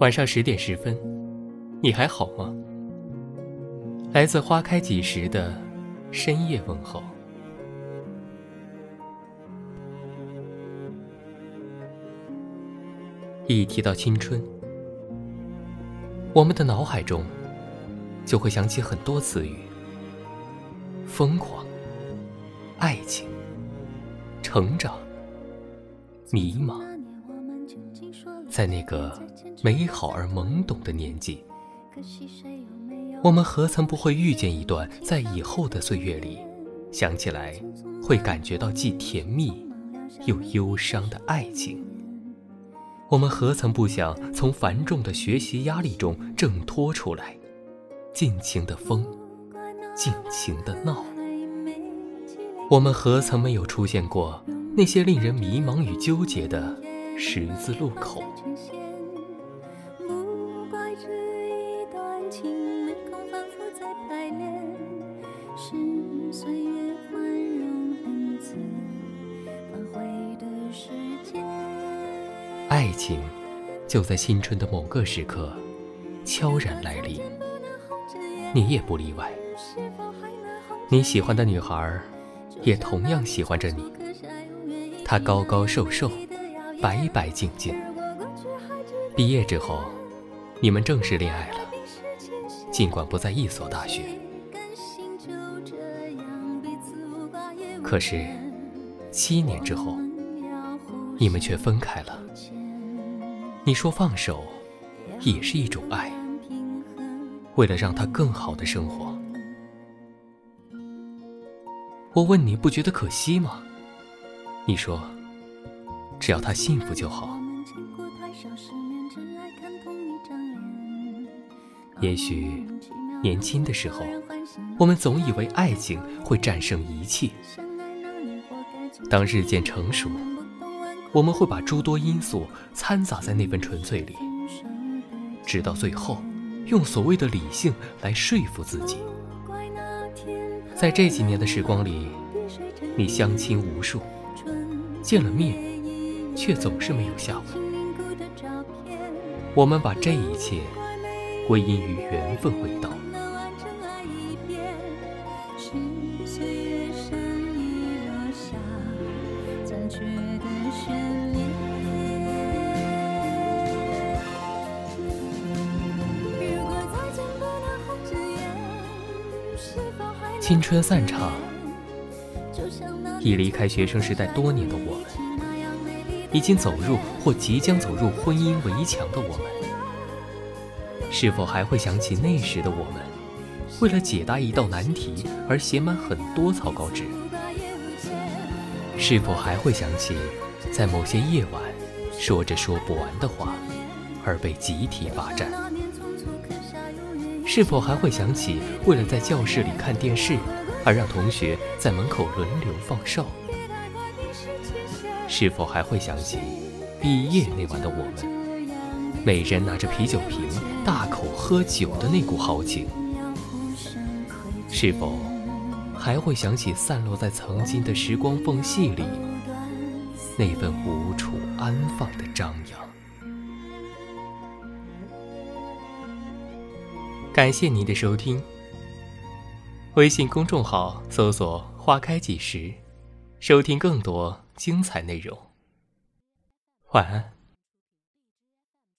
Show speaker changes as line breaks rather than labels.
晚上十点十分，你还好吗？来自花开几时的深夜问候。一提到青春，我们的脑海中就会想起很多词语：疯狂、爱情、成长、迷茫。在那个美好而懵懂的年纪，我们何曾不会遇见一段在以后的岁月里，想起来会感觉到既甜蜜又忧伤的爱情？我们何曾不想从繁重的学习压力中挣脱出来，尽情的疯，尽情的闹？我们何曾没有出现过那些令人迷茫与纠结的十字路口？爱情就在青春的某个时刻悄然来临，你也不例外。你喜欢的女孩也同样喜欢着你。她高高瘦瘦，白白净净。毕业之后，你们正式恋爱了，尽管不在一所大学。可是，七年之后，你们却分开了。你说放手，也是一种爱。为了让他更好的生活，我问你不觉得可惜吗？你说，只要他幸福就好。也许年轻的时候，我们总以为爱情会战胜一切。当日渐成熟。我们会把诸多因素掺杂在那份纯粹里，直到最后，用所谓的理性来说服自己。在这几年的时光里，你相亲无数，见了面，却总是没有下文。我们把这一切归因于缘分未到。青春散场，已离开学生时代多年的我们，已经走入或即将走入婚姻围墙的我们，是否还会想起那时的我们，为了解答一道难题而写满很多草稿纸？是否还会想起，在某些夜晚，说着说不完的话，而被集体罚站？是否还会想起，为了在教室里看电视，而让同学在门口轮流放哨？是否还会想起，毕业那晚的我们，每人拿着啤酒瓶，大口喝酒的那股豪情？是否还会想起，散落在曾经的时光缝隙里，那份无处安放的张扬？感谢您的收听。微信公众号搜索“花开几时”，收听更多精彩内容。晚安。